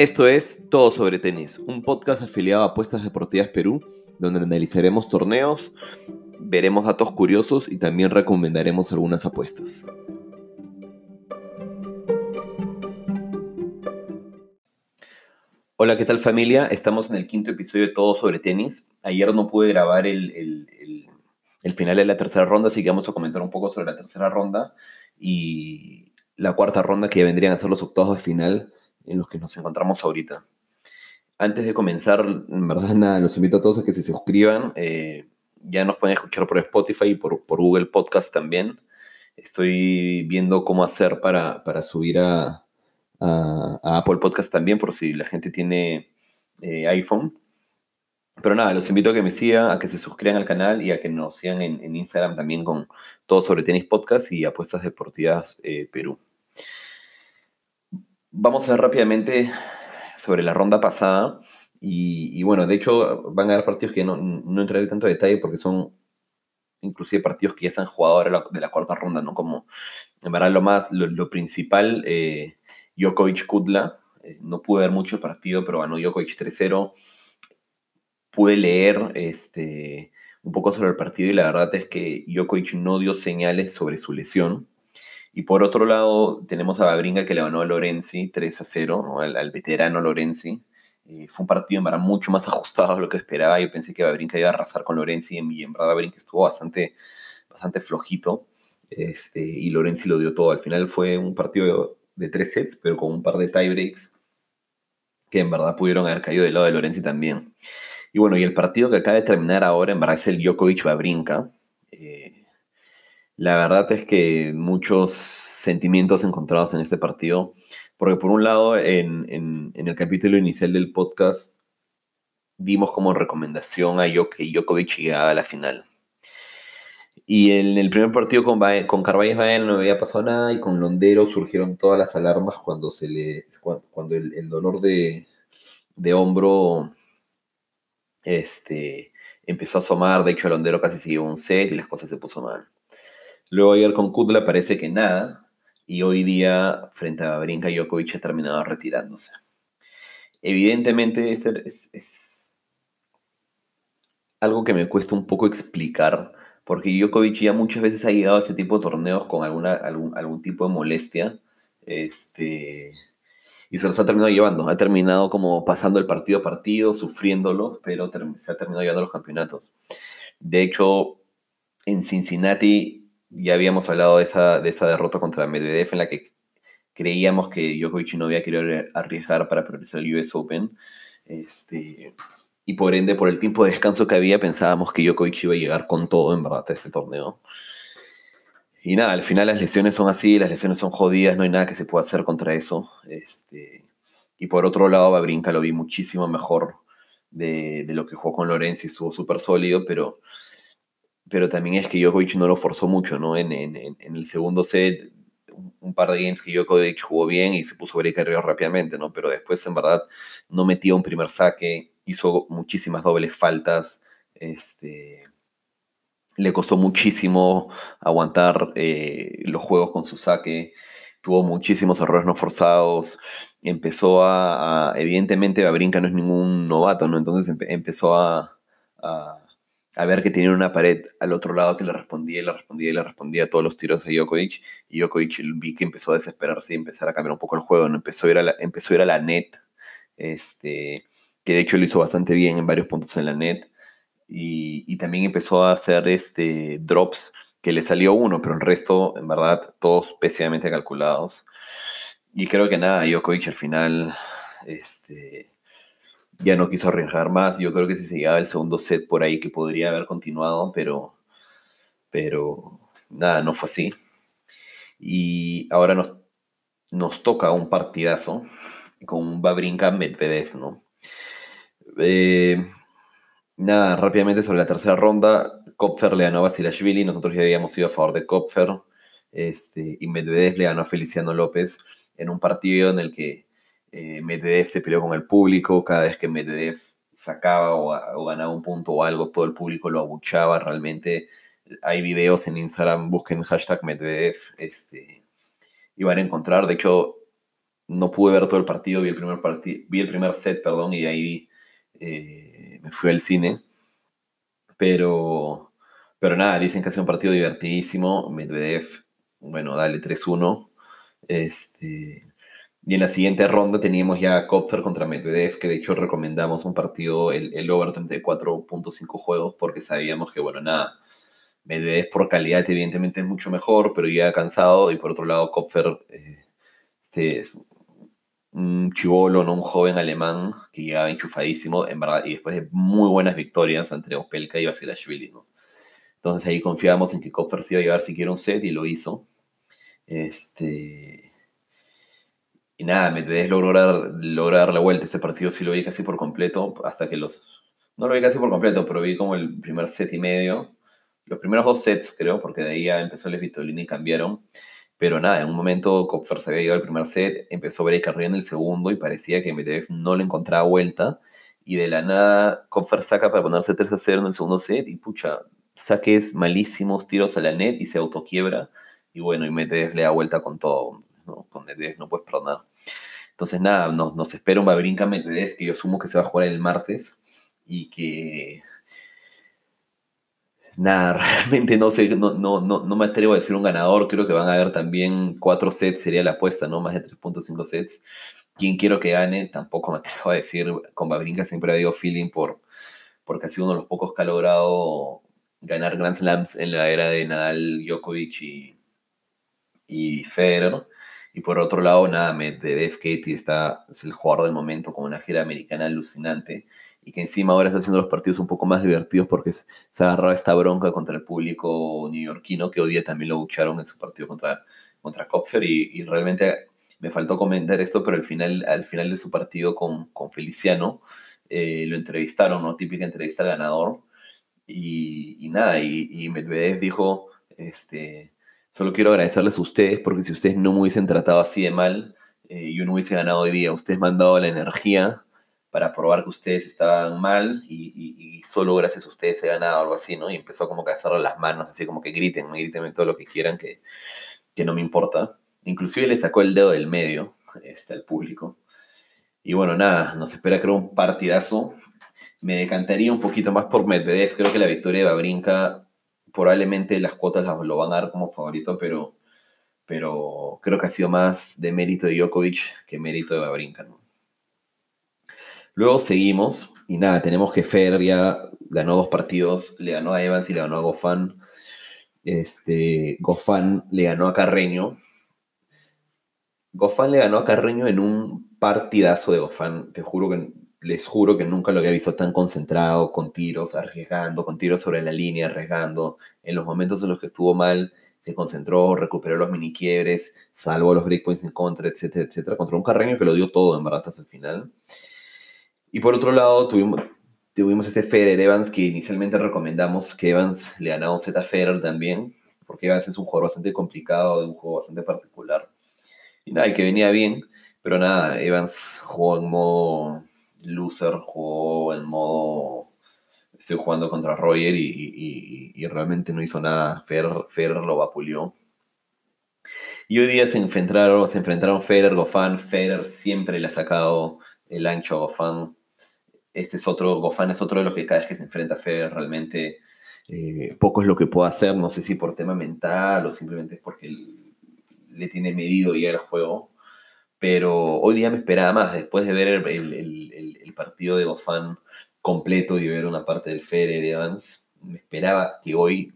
Esto es Todo sobre Tenis, un podcast afiliado a Apuestas Deportivas Perú, donde analizaremos torneos, veremos datos curiosos y también recomendaremos algunas apuestas. Hola, ¿qué tal familia? Estamos en el quinto episodio de Todo sobre Tenis. Ayer no pude grabar el, final de la tercera ronda, así que vamos a comentar un poco sobre la tercera ronda y la cuarta ronda que vendrían a ser los octavos de final en los que nos encontramos ahorita. Antes de comenzar, en verdad, nada, los invito a todos a que se suscriban. Eh, ya nos pueden escuchar por Spotify y por, Google Podcast también. Estoy viendo cómo hacer para, subir a, Apple Podcast también, por si la gente tiene eh, iPhone. Pero nada, los invito a que me sigan, a que se suscriban al canal y a que nos sigan en, Instagram también con todo sobre tenis podcast y apuestas deportivas eh, Perú. Vamos a ver rápidamente sobre la ronda pasada. Y, bueno, de hecho van a haber partidos que no, no entraré tanto detalle porque son inclusive partidos que ya se han jugado ahora de la cuarta ronda, ¿no? Como, en verdad, lo más, lo, principal, eh, Djokovic-Kudla. Eh, no pude ver mucho el partido, pero ganó Djokovic 3-0. Pude leer este, un poco sobre el partido y la verdad es que Djokovic no dio señales sobre su lesión. Y por otro lado, tenemos a Babringa que le ganó a Lorenzi 3 a 0, al, veterano Lorenzi. Eh, fue un partido en verdad mucho más ajustado de lo que esperaba. Yo pensé que Babringa iba a arrasar con Lorenzi y en verdad Babringa estuvo bastante, bastante flojito. Este, y Lorenzi lo dio todo. Al final fue un partido de, tres sets, pero con un par de tiebreaks que en verdad pudieron haber caído del lado de Lorenzi también. Y bueno, y el partido que acaba de terminar ahora en verdad es el Djokovic-Babrinka. Eh, la verdad es que muchos sentimientos encontrados en este partido, porque por un lado, en, el capítulo inicial del podcast, dimos como recomendación a que Djokovic llegaba a la final. Y en el primer partido con, con Carvalho no había pasado nada y con Londero surgieron todas las alarmas cuando, se le, cuando el, dolor de, de, hombro este, empezó a asomar. De hecho, Londero casi siguió un set y las cosas se puso mal. Luego ayer con Kudla parece que nada. Y hoy día, frente a Brinka, Djokovic ha terminado retirándose. Evidentemente es, es, algo que me cuesta un poco explicar, porque Djokovic ya muchas veces ha llegado a ese tipo de torneos con alguna, algún, algún tipo de molestia. Este, y se los ha terminado llevando. Ha terminado como pasando el partido a partido, sufriéndolo, pero se ha terminado llevando los campeonatos. De hecho, en Cincinnati ya habíamos hablado de esa, de esa derrota contra Medvedev en la que creíamos que Djokovic no había querido arriesgar para progresar el US Open. Este, y por ende, por el tiempo de descanso que había, pensábamos que Djokovic iba a llegar con todo en verdad a este torneo. Y nada, al final las lesiones son así, las lesiones son jodidas, no hay nada que se pueda hacer contra eso. Este, y por otro lado, Babrinka lo vi muchísimo mejor de, de lo que jugó con Lorenzi, estuvo súper sólido, pero pero también es que Djokovic no lo forzó mucho, ¿no? En, el segundo set, un par de games que Djokovic jugó bien y se puso break arriba rápidamente, ¿no? Pero después, en verdad, no metió un primer saque, hizo muchísimas dobles faltas, este, le costó muchísimo aguantar eh, los juegos con su saque, tuvo muchísimos errores no forzados, empezó a, evidentemente, Babrinka no es ningún novato, ¿no? Entonces empezó a a ver que tenía una pared al otro lado que le respondía y le respondía y le respondía a todos los tiros de Djokovic. Y Djokovic vi que empezó a desesperarse y empezar a cambiar un poco el juego. ¿no? Empezó, a ir a la, empezó a ir a la net, este, que de hecho lo hizo bastante bien en varios puntos en la net. Y, y también empezó a hacer este, drops que le salió uno, pero el resto, en verdad, todos pésimamente calculados. Y creo que nada, Djokovic al final este, ya no quiso arriesgar más. Yo creo que si se llegaba el segundo set por ahí que podría haber continuado, pero, pero nada, no fue así. Y ahora nos, nos toca un partidazo con un Babrinka Medvedev, ¿no? Eh, nada, rápidamente sobre la tercera ronda, Kopfer le ganó a Basilashvili, nosotros ya habíamos ido a favor de Kopfer, este, y Medvedev le ganó a Feliciano López en un partido en el que eh, Medvedev se peleó con el público, cada vez que Medvedev sacaba o, ganaba un punto o algo, todo el público lo abuchaba, realmente hay videos en Instagram, busquen hashtag Medvedev, este, y van a encontrar, de hecho, no pude ver todo el partido, vi el primer, partido vi el primer set, perdón, y ahí eh, me fui al cine. Pero, pero nada, dicen que ha un partido divertidísimo. Medvedev, bueno, dale 3-1. Este, y en la siguiente ronda teníamos ya Kopfer contra Medvedev, que de hecho recomendamos un partido, el, el over 34.5 juegos, porque sabíamos que, bueno, nada, Medvedev por calidad evidentemente es mucho mejor, pero ya cansado, y por otro lado Kopfer eh, este, es un chivolo, ¿no? un joven alemán que llegaba enchufadísimo, en verdad, y después de muy buenas victorias ante Opelka y Vasilashvili, ¿no? Entonces ahí confiábamos en que Kopfer se iba a llevar siquiera un set y lo hizo. Este, y nada, Medvedev lograr, lograr la vuelta. Ese partido sí lo vi casi por completo, hasta que los... No lo vi casi por completo, pero vi como el primer set y medio. Los primeros dos sets, creo, porque de ahí ya empezó el Vitolini y cambiaron. Pero nada, en un momento Kopfer se había llevado el primer set, empezó ver arriba en el segundo y parecía que Medvedev no le encontraba vuelta. Y de la nada, Kopfer saca para ponerse 3 a 0 en el segundo set y pucha, saques malísimos, tiros a la net y se autoquiebra. Y bueno, y Medvedev le da vuelta con todo. ¿no? Con Medvedev no puedes perdonar. Entonces, nada, nos, nos espera un Babrinka Medvedev que yo asumo que se va a jugar el martes y que. Nada, realmente no sé, no, no, no, no me atrevo a decir un ganador. Creo que van a haber también cuatro sets, sería la apuesta, ¿no? Más de 3.5 sets. ¿Quién quiero que gane? Tampoco me atrevo a decir. Con Babrinka siempre ha habido feeling por, porque ha sido uno de los pocos que ha logrado ganar Grand Slams en la era de Nadal, Djokovic y, y Federer. Y por otro lado, nada, Medvedev Katie está, es el jugador del momento con una gira americana alucinante y que encima ahora está haciendo los partidos un poco más divertidos porque se ha agarrado esta bronca contra el público neoyorquino que hoy día también lo bucharon en su partido contra, contra Kopfer y, y, realmente me faltó comentar esto, pero al final, al final de su partido con, con Feliciano eh, lo entrevistaron, ¿no? Típica entrevista al ganador y, y nada, y, y Medvedev dijo, este Solo quiero agradecerles a ustedes porque si ustedes no me hubiesen tratado así de mal, eh, yo no hubiese ganado hoy día. Ustedes me han dado la energía para probar que ustedes estaban mal y, solo gracias a ustedes he ganado algo así, ¿no? Y empezó como a hacerle las manos, así como que griten, griten todo lo que quieran, que, que no me importa. Inclusive le sacó el dedo del medio este, al público. Y bueno, nada, nos espera creo un partidazo. Me decantaría un poquito más por Medvedev. Creo que la victoria de Babrinka probablemente las cuotas lo van a dar como favorito, pero, pero creo que ha sido más de mérito de Djokovic que mérito de Babrinka. Luego seguimos y nada, tenemos que Fer ya ganó dos partidos, le ganó a Evans y le ganó a Goffin. Este, Goffin le ganó a Carreño. Goffin le ganó a Carreño en un partidazo de Goffin. Te juro que les juro que nunca lo había visto tan concentrado, con tiros, arriesgando, con tiros sobre la línea, arriesgando. En los momentos en los que estuvo mal, se concentró, recuperó los mini quiebres, salvó los breakpoints en contra, etcétera, etcétera. Contra un Carreño que lo dio todo en verdad hasta el final. Y por otro lado, tuvimos, este Federer Evans que inicialmente recomendamos que Evans le ganara un Z Federer también, porque Evans es un jugador bastante complicado, de un juego bastante particular. Y nada, y que venía bien, pero nada, Evans jugó en modo loser, jugó en modo estoy jugando contra Roger y, realmente no hizo nada. Ferrer, lo vapuleó. Y hoy día se enfrentaron, se enfrentaron Federer, Goffin. Federer siempre le ha sacado el ancho a Goffin. Este es otro, Goffin es otro de los que cada vez que se enfrenta a Federer realmente eh, poco es lo que puede hacer. No sé si por tema mental o simplemente porque le tiene medido ya el juego. Pero hoy día me esperaba más. Después de ver el, partido de Goffin completo y ver una parte del Federer de Evans, me esperaba que hoy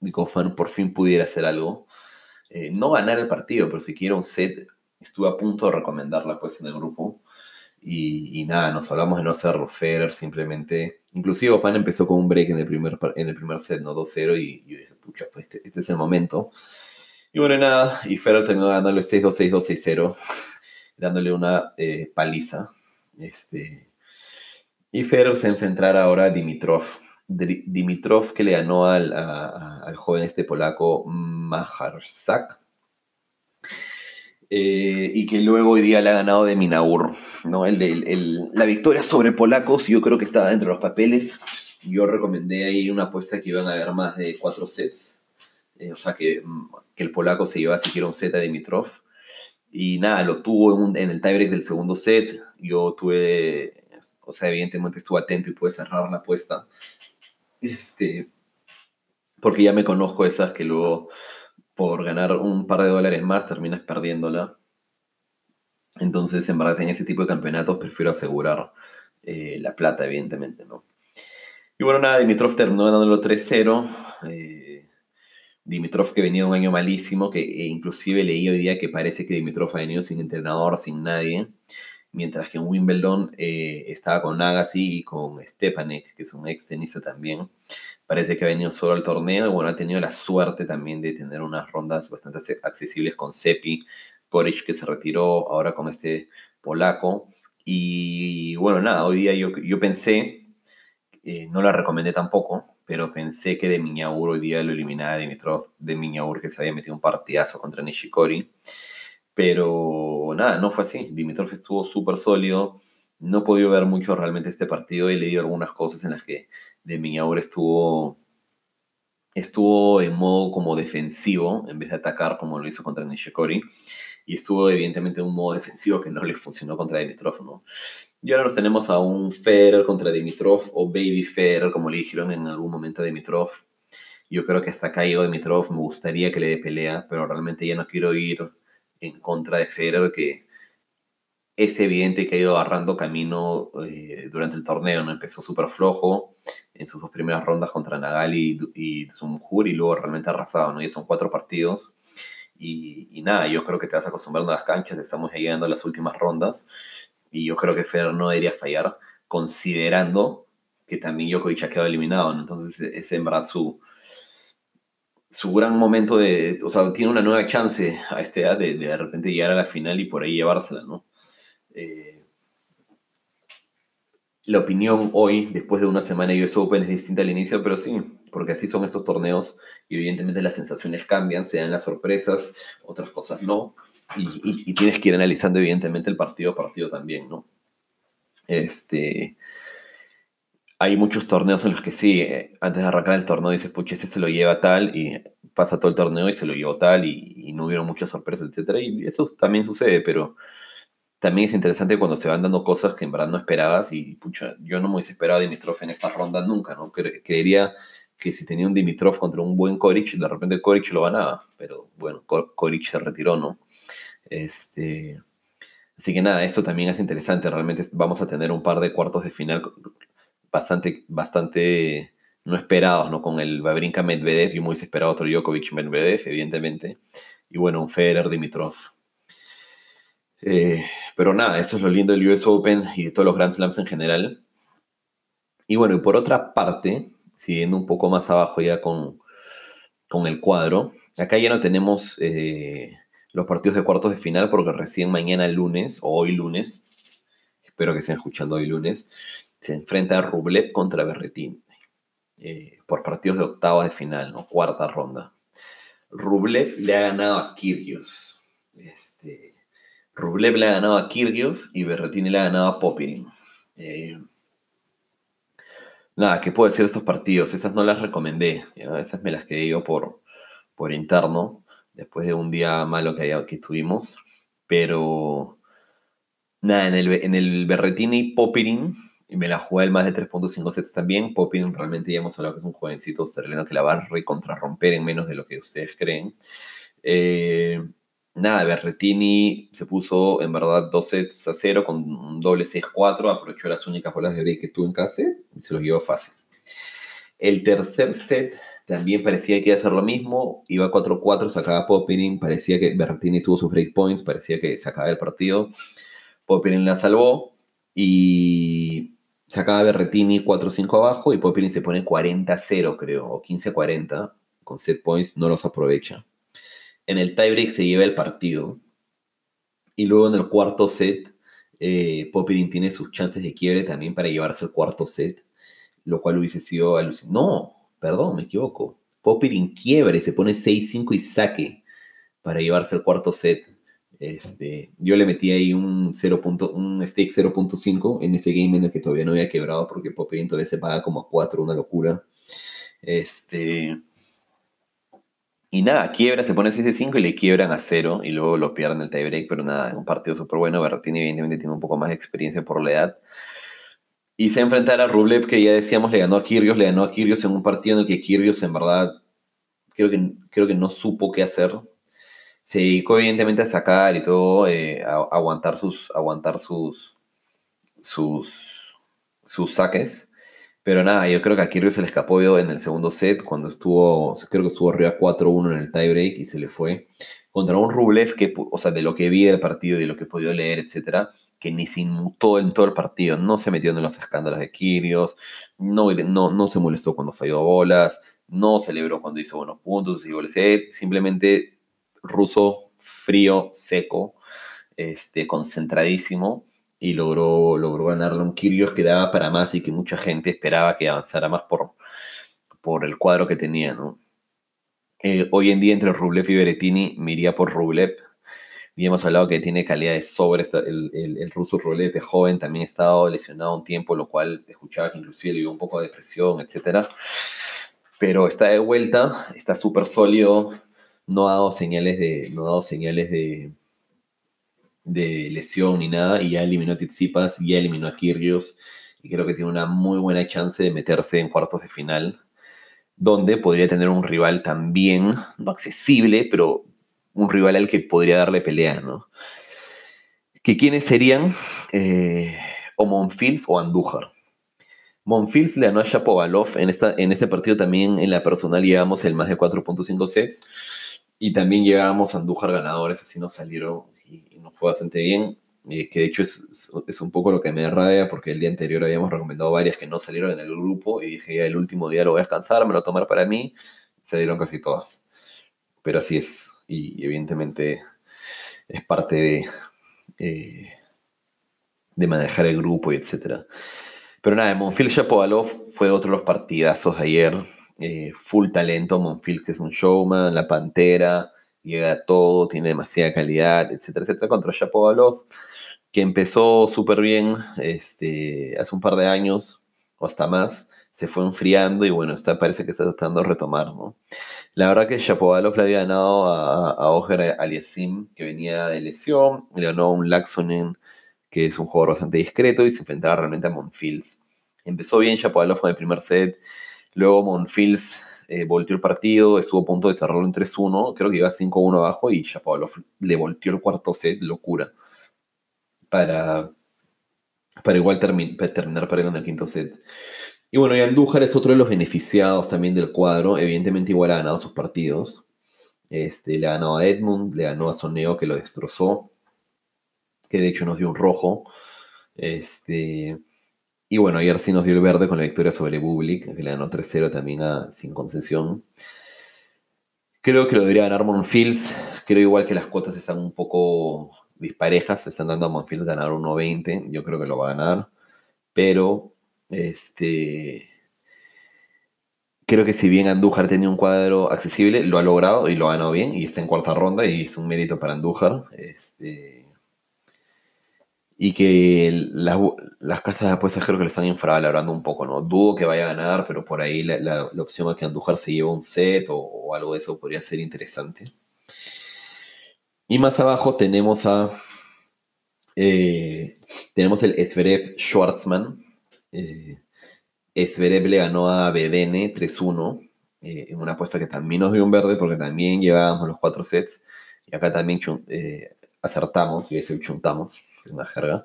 Goffin por fin pudiera hacer algo. Eh, no ganar el partido, pero siquiera un set. Estuve a punto de recomendarla pues en el grupo. Y, nada, nos hablamos de no hacer Federer, simplemente. Inclusive Goffin empezó con un break en el primer, en el primer set, ¿no? 2-0, y, yo dije, pucha, pues este, este, es el momento. Y bueno, nada, y Federer terminó ganándole 6-2, 6-2, 6-0, dándole una eh, paliza. Este, y Federer se enfrentará ahora a Dimitrov. Dimitrov que le ganó al, al joven este polaco Majarzak. Eh, y que luego hoy día le ha ganado de Minaur. ¿no? El, el, la victoria sobre polacos yo creo que estaba dentro de los papeles. Yo recomendé ahí una apuesta que iban a haber más de cuatro sets. Eh, o sea, que, que, el polaco se llevaba siquiera un set a Dimitrov. Y nada, lo tuvo en, el tiebreak del segundo set. Yo tuve, o sea, evidentemente estuve atento y pude cerrar la apuesta. Este, porque ya me conozco esas que luego por ganar un par de dólares más terminas perdiéndola. Entonces, en verdad, en ese tipo de campeonatos prefiero asegurar eh, la plata, evidentemente, ¿no? Y bueno, nada, Dimitrov terminó ganándolo 3-0. Eh, Dimitrov que venía un año malísimo, que e inclusive leí hoy día que parece que Dimitrov ha venido sin entrenador, sin nadie, mientras que en Wimbledon eh, estaba con Agassi y con Stepanek, que es un ex tenista también. Parece que ha venido solo al torneo y bueno, ha tenido la suerte también de tener unas rondas bastante accesibles con Sepi, Koric que se retiró ahora con este polaco. Y bueno, nada, hoy día yo, yo pensé, eh, no la recomendé tampoco, pero pensé que de Miñaur hoy día lo eliminaba Dimitrov, de Miñaur que se había metido un partidazo contra Nishikori. Pero nada, no fue así. Dimitrov estuvo súper sólido. No he podido ver mucho realmente este partido. He leído algunas cosas en las que de Miñaur estuvo, estuvo en modo como defensivo en vez de atacar como lo hizo contra Nishikori y estuvo evidentemente en un modo defensivo que no le funcionó contra Dimitrov, ¿no? Y ahora nos tenemos a un Federer contra Dimitrov o Baby Federer, como le dijeron en algún momento a Dimitrov. Yo creo que hasta acá llegó Dimitrov, me gustaría que le dé pelea, pero realmente ya no quiero ir en contra de Federer, que es evidente que ha ido agarrando camino eh, durante el torneo, ¿no? Empezó súper flojo en sus dos primeras rondas contra Nagali y, y y luego realmente arrasado, ¿no? Ya son cuatro partidos y, nada, yo creo que te vas acostumbrando a las canchas, estamos llegando a las últimas rondas y yo creo que Federer no debería fallar, considerando que también Djokovic ha quedado eliminado, entonces es en verdad su, su gran momento de, o sea, tiene una nueva chance a esta edad de, de, repente llegar a la final y por ahí llevársela, ¿no? Eh, la opinión hoy, después de una semana de US Open, es distinta al inicio, pero sí, porque así son estos torneos y evidentemente las sensaciones cambian, se dan las sorpresas, otras cosas no, y, tienes que ir analizando evidentemente el partido a partido también, ¿no? Este, hay muchos torneos en los que sí, eh, antes de arrancar el torneo dices, pucha, este se lo lleva tal, y pasa todo el torneo y se lo llevó tal, y, y no hubieron muchas sorpresas, etc. Y eso también sucede, pero también es interesante cuando se van dando cosas que en verdad no esperabas y pucha, yo no me hubiese esperado a Dimitrov en esta ronda nunca, ¿no? creería que si tenía un Dimitrov contra un buen Koric, de repente Koric lo ganaba, pero bueno, Koric se retiró, ¿no? Este, así que nada, esto también es interesante, realmente vamos a tener un par de cuartos de final bastante, bastante no esperados, ¿no? Con el Babrinka Medvedev, y muy esperado otro Djokovic Medvedev, evidentemente, y bueno, un Federer Dimitrov. Eh, pero nada, eso es lo lindo del US Open y de todos los Grand Slams en general. Y bueno, y por otra parte, siguiendo un poco más abajo ya con, con el cuadro, acá ya no tenemos eh, los partidos de cuartos de final porque recién mañana lunes, o hoy lunes, espero que estén escuchando hoy lunes, se enfrenta Rublev contra Berretín eh, por partidos de octava de final, ¿no? Cuarta ronda. Rublev le ha ganado a Kyrgios. Este, Rublev le ha ganado a Kyrgios y Berretini le ha ganado a Popirin. Eh, nada, ¿qué puedo decir de estos partidos? Esas no las recomendé. Esas me las quedé yo por, por interno, después de un día malo que, que tuvimos. Pero nada, en el, en el Berretini Popirin me la jugué el más de 3.5 sets también. Popirin realmente ya hemos hablado que es un jovencito australiano que la va a recontrarromper en menos de lo que ustedes creen. Eh, nada, Berretini se puso en verdad dos sets a cero con un doble 6-4, aprovechó las únicas bolas de break que tuvo en casa y se los llevó fácil. El tercer set también parecía que iba a ser lo mismo, iba 4-4, sacaba Popperin, parecía que Berretini tuvo sus break points, parecía que se acababa el partido. Popperin la salvó y sacaba Berretini 4-5 abajo y Popperin se pone 40-0 creo, o 15-40 con set points, no los aprovecha. En el tiebreak se lleva el partido. Y luego en el cuarto set, eh, tiene sus chances de quiebre también para llevarse el cuarto set, lo cual hubiese sido alucinante. No, perdón, me equivoco. Popirin quiebre, se pone 6-5 y saque para llevarse el cuarto set. Este, yo le metí ahí un, 0. un stake 0.5 en ese game en el que todavía no había quebrado porque Popirin todavía se paga como a 4, una locura. Este, Y nada, quiebra, se pone 6-5 y le quiebran a 0 y luego lo pierden el tiebreak, pero nada, es un partido súper bueno. Berrettini evidentemente tiene un poco más de experiencia por la edad. Y se enfrentará a Rublev, que ya decíamos, le ganó a Kyrgios, le ganó a Kyrgios en un partido en el que Kyrgios en verdad creo que, creo que no supo qué hacer. Se dedicó evidentemente a sacar y todo, eh, a, aguantar sus, aguantar sus, sus, sus saques. Pero nada, yo creo que a Kyrgios se le escapó en el segundo set, cuando estuvo, creo que estuvo arriba 4-1 en el tiebreak y se le fue. Contra un Rublev que, o sea, de lo que vi del partido y de lo que he podido leer, etcétera, que ni se inmutó en todo el partido, no se metió en los escándalos de Kyrgios, no, no, no se molestó cuando falló bolas, no celebró cuando hizo buenos puntos, y goles, simplemente ruso, frío, seco, este, concentradísimo, y logró, logró ganarle un Kyrgios que daba para más y que mucha gente esperaba que avanzara más por, por el cuadro que tenía, ¿no? Eh, hoy en día entre Rublev y Berettini me iría por Rublev, y hemos hablado que tiene calidad de sobre, el, el, ruso Rulete joven también ha estado lesionado un tiempo, lo cual escuchaba que inclusive le dio un poco de depresión, etc. Pero está de vuelta, está súper sólido, no ha dado señales de, no ha dado señales de, de lesión ni nada, y ya eliminó a Tsitsipas, ya eliminó a Kyrgios, y creo que tiene una muy buena chance de meterse en cuartos de final, donde podría tener un rival también, no accesible, pero un rival al que podría darle pelea, ¿no? ¿Que quiénes serían? Eh, o Monfils o Andújar. Monfils le ganó a Shapovalov. En, esta, en este partido también en la personal llevamos el más de 4.5 sets. Y también llevábamos a Andújar ganadores, así nos salieron y, nos fue bastante bien. que de hecho es, es, un poco lo que me rabia porque el día anterior habíamos recomendado varias que no salieron en el grupo y dije el último día lo voy a descansar, me lo voy tomar para mí. Salieron casi todas. Pero así es y evidentemente es parte de, eh, de manejar el grupo y etc. Pero nada, Monfils Shapovalov fue otro de los partidazos de ayer. Eh, full talento, Monfils que es un showman, la pantera, llega a todo, tiene demasiada calidad, etcétera, etcétera, contra Shapovalov, que empezó súper bien este, hace un par de años o hasta más, se fue enfriando y bueno, está, parece que está tratando de retomar. La verdad que Shapovalov le había ganado a, a Oger Aliasim, que venía de lesión, le ganó a un Laxonen, que es un jugador bastante discreto, y se enfrentaba realmente a Monfils. Empezó bien Shapovalov con el primer set, luego Monfils eh, volteó el partido, estuvo a punto de cerrarlo en 3-1, creo que iba 5-1 abajo, y Shapovalov le volteó el cuarto set, locura, para, para igual terminar perdiendo en el quinto set. Y bueno, y Andújar es otro de los beneficiados también del cuadro. Evidentemente igual ha ganado sus partidos. Este, le ha ganado a Edmund, le ganó a Soneo que lo destrozó, que de hecho nos dio un rojo. Este, y bueno, ayer sí nos dio el verde con la victoria sobre Bublik, que le ganó 3-0 también a, sin concesión. Creo que lo debería ganar Monfils. Creo igual que las cuotas están un poco disparejas. Se están dando a Monfils ganar 1.20. Yo creo que lo va a ganar. Pero este, creo que si bien Andújar tenía un cuadro accesible, lo ha logrado y lo ha ganado bien y está en cuarta ronda y es un mérito para Andújar. Este, y que las casas de apuestas creo que lo están infravalorando un poco, ¿no? Dudo que vaya a ganar, pero por ahí la, opción es que Andújar se lleve un set o, algo de eso podría ser interesante. Y más abajo tenemos a. Eh, tenemos el Sverev Schwartzman, eh, le ganó a BDN 3-1 eh, en una apuesta que también nos dio un verde porque también llevábamos los cuatro sets y acá también eh, acertamos y ese chuntamos, una jerga.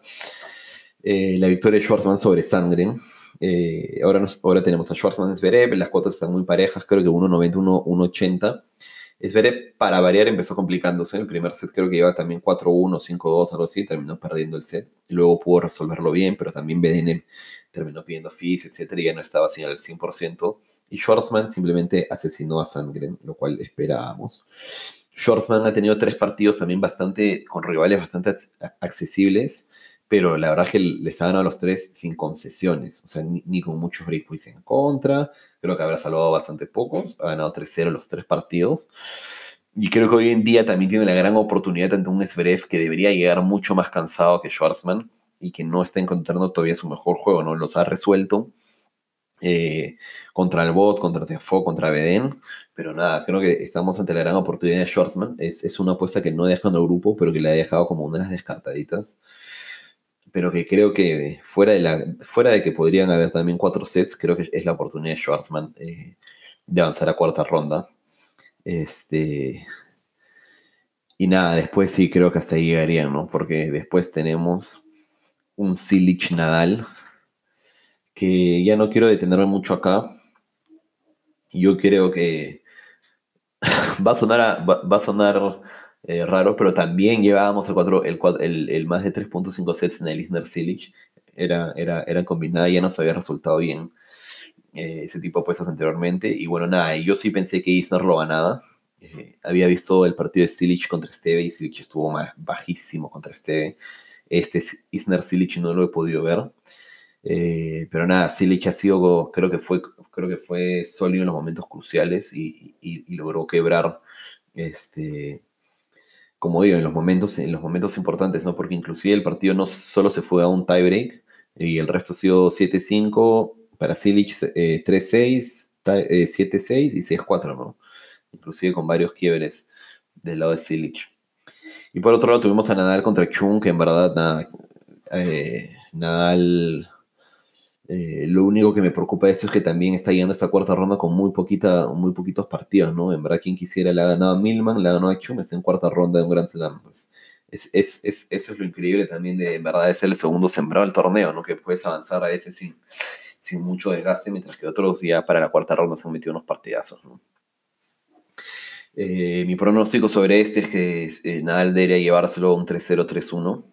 Eh, la victoria de Schwartzman sobre Sandgren. ahora, ahora tenemos a Schwartzman Zverev, las cuotas están muy parejas, creo que 1.90, 1.80. Zverev, para variar, empezó complicándose. El primer set creo que iba también 4-1, 5-2, algo así, terminó perdiendo el set. Luego pudo resolverlo bien, pero también BDN terminó pidiendo oficio, etcétera, y ya no estaba así al 100%. Y Schwarzman simplemente asesinó a Sandgren, lo cual esperábamos. Schwarzman ha tenido tres partidos también bastante, con rivales bastante accesibles, pero la verdad es que les ha ganado a los tres sin concesiones, o sea, ni, con muchos breakpoints en contra. Creo que habrá salvado bastante pocos, ha ganado 3-0 los tres partidos. Y creo que hoy en día también tiene la gran oportunidad ante un Zverev que debería llegar mucho más cansado que Schwarzman y que no está encontrando todavía su mejor juego, ¿no? Los ha resuelto, eh, contra el bot, contra Tiafoe, contra Beden. Pero nada, creo que estamos ante la gran oportunidad de Schwartzman. Es, es una apuesta que no deja en el grupo, pero que le ha dejado como una de las descartaditas. Pero que creo que fuera de, la, fuera de que podrían haber también cuatro sets, creo que es la oportunidad de Schwartzman eh, de avanzar a cuarta ronda. Este. Y nada, después sí creo que hasta ahí llegarían, ¿no? Porque después tenemos un Silich Nadal, que ya no quiero detenerme mucho acá. Yo creo que va a sonar, va, a sonar eh, raro, pero también llevábamos el, 4, el, el, más de 3.5 sets en el Isner Silich. Era, era, era combinada y ya nos había resultado bien eh, ese tipo de puestas anteriormente. Y bueno, nada, yo sí pensé que Isner lo ganaba. Eh, había visto el partido de Silich contra Esteve y Silich estuvo más bajísimo contra Esteve. Este Isner Silich no lo he podido ver. Eh, pero nada, Silich ha sido, creo que fue, creo que fue sólido en los momentos cruciales y, logró quebrar, este, como digo, en los momentos, en los momentos importantes, ¿no? Porque inclusive el partido no solo se fue a un tiebreak y el resto ha sido 7-5 para Silich, 3-6, 7-6 y 6-4, ¿no? Inclusive con varios quiebres del lado de Silich. Y por otro lado tuvimos a Nadal contra Chung, que en verdad nada, eh, Nadal eh, lo único que me preocupa de eso es que también está llegando esta cuarta ronda con muy, poquita, muy poquitos partidos, ¿no? En verdad, quien quisiera le ha ganado a Milman, le ha ganado a está en cuarta ronda de un Grand Slam. Pues. Es, eso es lo increíble también de, en verdad, es el segundo sembrado del torneo, ¿no? Que puedes avanzar a ese sin, sin mucho desgaste, mientras que otros ya para la cuarta ronda se han metido unos partidazos. Eh, mi pronóstico sobre este es que eh, Nadal debería llevárselo a un 3-0-3-1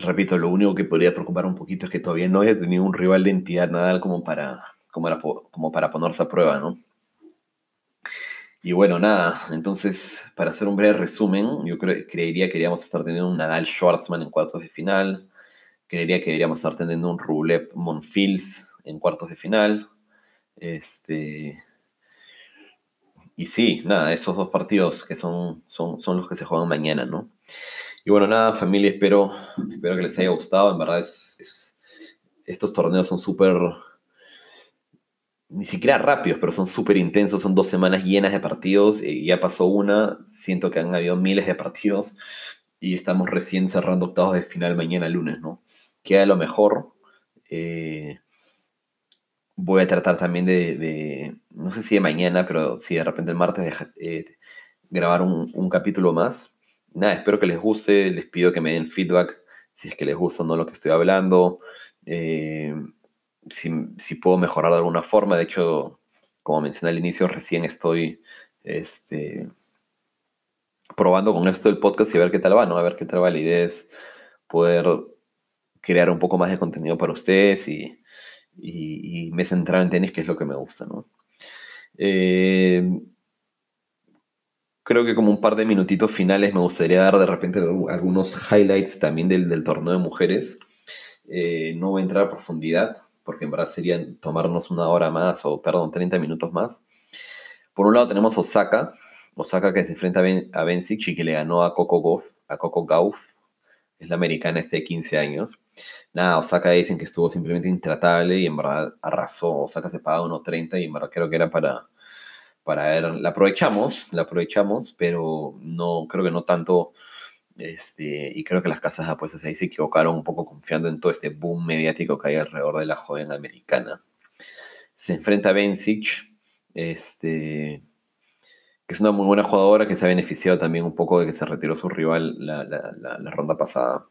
repito, lo único que podría preocupar un poquito es que todavía no haya tenido un rival de entidad Nadal como para, como, como para ponerse a prueba, ¿no? Y bueno, nada, entonces, para hacer un breve resumen, yo creería que deberíamos estar teniendo un Nadal Schwartzman en cuartos de final, creería que deberíamos estar teniendo un Rublev Monfils en cuartos de final, este... Y sí, nada, esos dos partidos que son, son, son los que se juegan mañana, ¿no? Y bueno, nada, familia, espero, espero que les haya gustado. En verdad, es, estos torneos son súper, ni siquiera rápidos, pero son súper intensos. Son dos semanas llenas de partidos. Y ya pasó una, siento que han habido miles de partidos. Y estamos recién cerrando octavos de final mañana lunes, ¿no? Queda lo mejor. Eh, voy a tratar también de, no sé si de mañana, pero si de repente el martes de, eh, grabar un capítulo más nada, espero que les guste, les pido que me den feedback si es que les gusta o no lo que estoy hablando, eh, si, puedo mejorar de alguna forma, de hecho, como mencioné al inicio, recién estoy este, probando con esto el podcast y a ver qué tal va, ¿no? A ver qué tal va. La idea poder crear un poco más de contenido para ustedes y, y, me centrar en tenis, que es lo que me gusta, ¿no? Eh, creo que como un par de minutitos finales me gustaría dar de repente algunos highlights también del, torneo de mujeres. Eh, no voy a entrar a profundidad, porque en verdad sería tomarnos una hora más, o perdón, 30 minutos más. Por un lado tenemos Osaka, Osaka que se enfrenta a Bencic y que le ganó a Coco Gauff, a Coco Gauff, es la americana este de 15 años. Nada, Osaka dicen que estuvo simplemente intratable y en verdad arrasó. Osaka se paga 1.30 y en verdad creo que era para, para ver, la aprovechamos, la aprovechamos, pero no, creo que no tanto, este, y creo que las casas de apuestas ahí se equivocaron un poco confiando en todo este boom mediático que hay alrededor de la joven americana. Se enfrenta a Bencic, este, que es una muy buena jugadora que se ha beneficiado también un poco de que se retiró su rival la, la ronda pasada.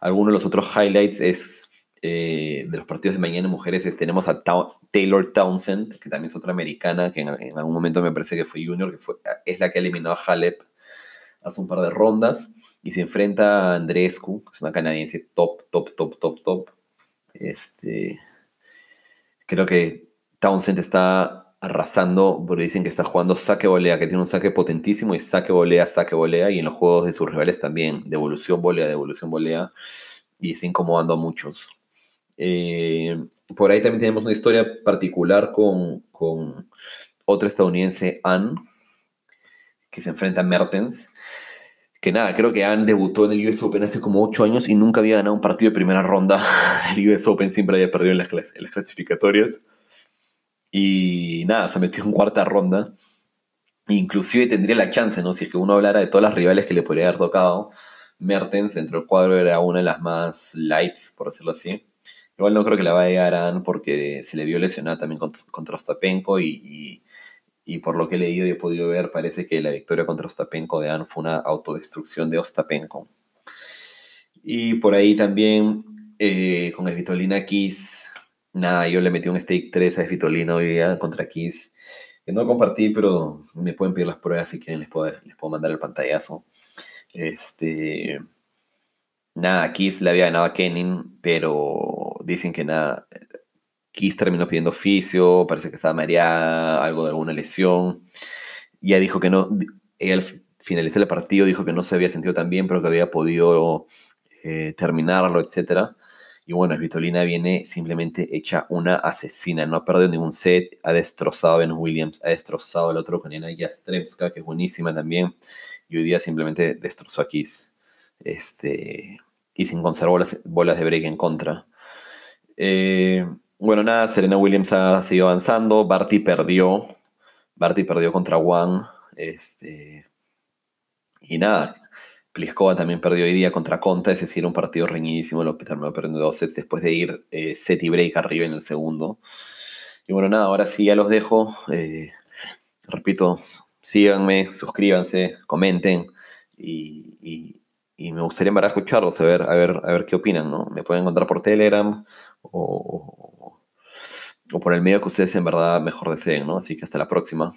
Algunos de los otros highlights es eh, de los partidos de mañana mujeres tenemos a Taylor Townsend, que también es otra americana, que en, algún momento me parece que fue junior, que fue, es la que eliminó a Halep hace un par de rondas, y se enfrenta a Andrescu, que es una canadiense top, top, top, top, top. Este, creo que Townsend está arrasando, porque dicen que está jugando saque volea, que tiene un saque potentísimo, y saque volea, saque volea, y en los juegos de sus rivales también, devolución volea, devolución volea, y está incomodando a muchos. Eh, por ahí también tenemos una historia particular con, con otra estadounidense, Anne, que se enfrenta a Mertens, que nada, creo que Han debutó en el US Open hace como 8 años y nunca había ganado un partido de primera ronda del US Open, siempre había perdido en las, en las clasificatorias. Y nada, se metió en cuarta ronda. Inclusive tendría la chance, ¿no? Si es que uno hablara de todas las rivales que le podría haber tocado, Mertens dentro del cuadro era una de las más lights, por decirlo así. Igual no creo que la vaya a llegar porque se le vio lesionada también contra, Ostapenko y, y, por lo que he leído y he podido ver, parece que la victoria contra Ostapenko de Anne fue una autodestrucción de Ostapenko. Y por ahí también eh, con Svitolina Kiss, nada, yo le metí un stake 3 a Svitolina hoy día contra Kiss, que no compartí, pero me pueden pedir las pruebas si quieren, les puedo, les puedo mandar el pantallazo. Este, nada, Kiss le había ganado a Kenin, pero dicen que nada, Kiss terminó pidiendo oficio, parece que estaba mareada, algo de alguna lesión. Ya dijo que no, ella al finalizar el partido dijo que no se había sentido tan bien, pero que había podido eh, terminarlo, etc. Y bueno, Vitolina viene simplemente hecha una asesina, no ha perdido ningún set, ha destrozado a Venus Williams, ha destrozado al otro con Ena Jastremska, que es buenísima también, y hoy día simplemente destrozó a Kiss. Este, y sin conservar las bolas de break en contra. Eh, bueno, nada, Serena Williams ha seguido avanzando. Barty perdió. Barty perdió contra Wang. Este, y nada, Pliskova también perdió hoy día contra Conta. Es decir, un partido reñidísimo. Lo terminó perdiendo dos sets después de ir eh, set y break arriba en el segundo. Y bueno, nada, ahora sí ya los dejo. Eh, repito, síganme, suscríbanse, comenten y me gustaría en escucharlos, a ver, a ver, a ver qué opinan, ¿no? Me pueden encontrar por Telegram o, o por el medio que ustedes en verdad mejor deseen, ¿no? Así que hasta la próxima.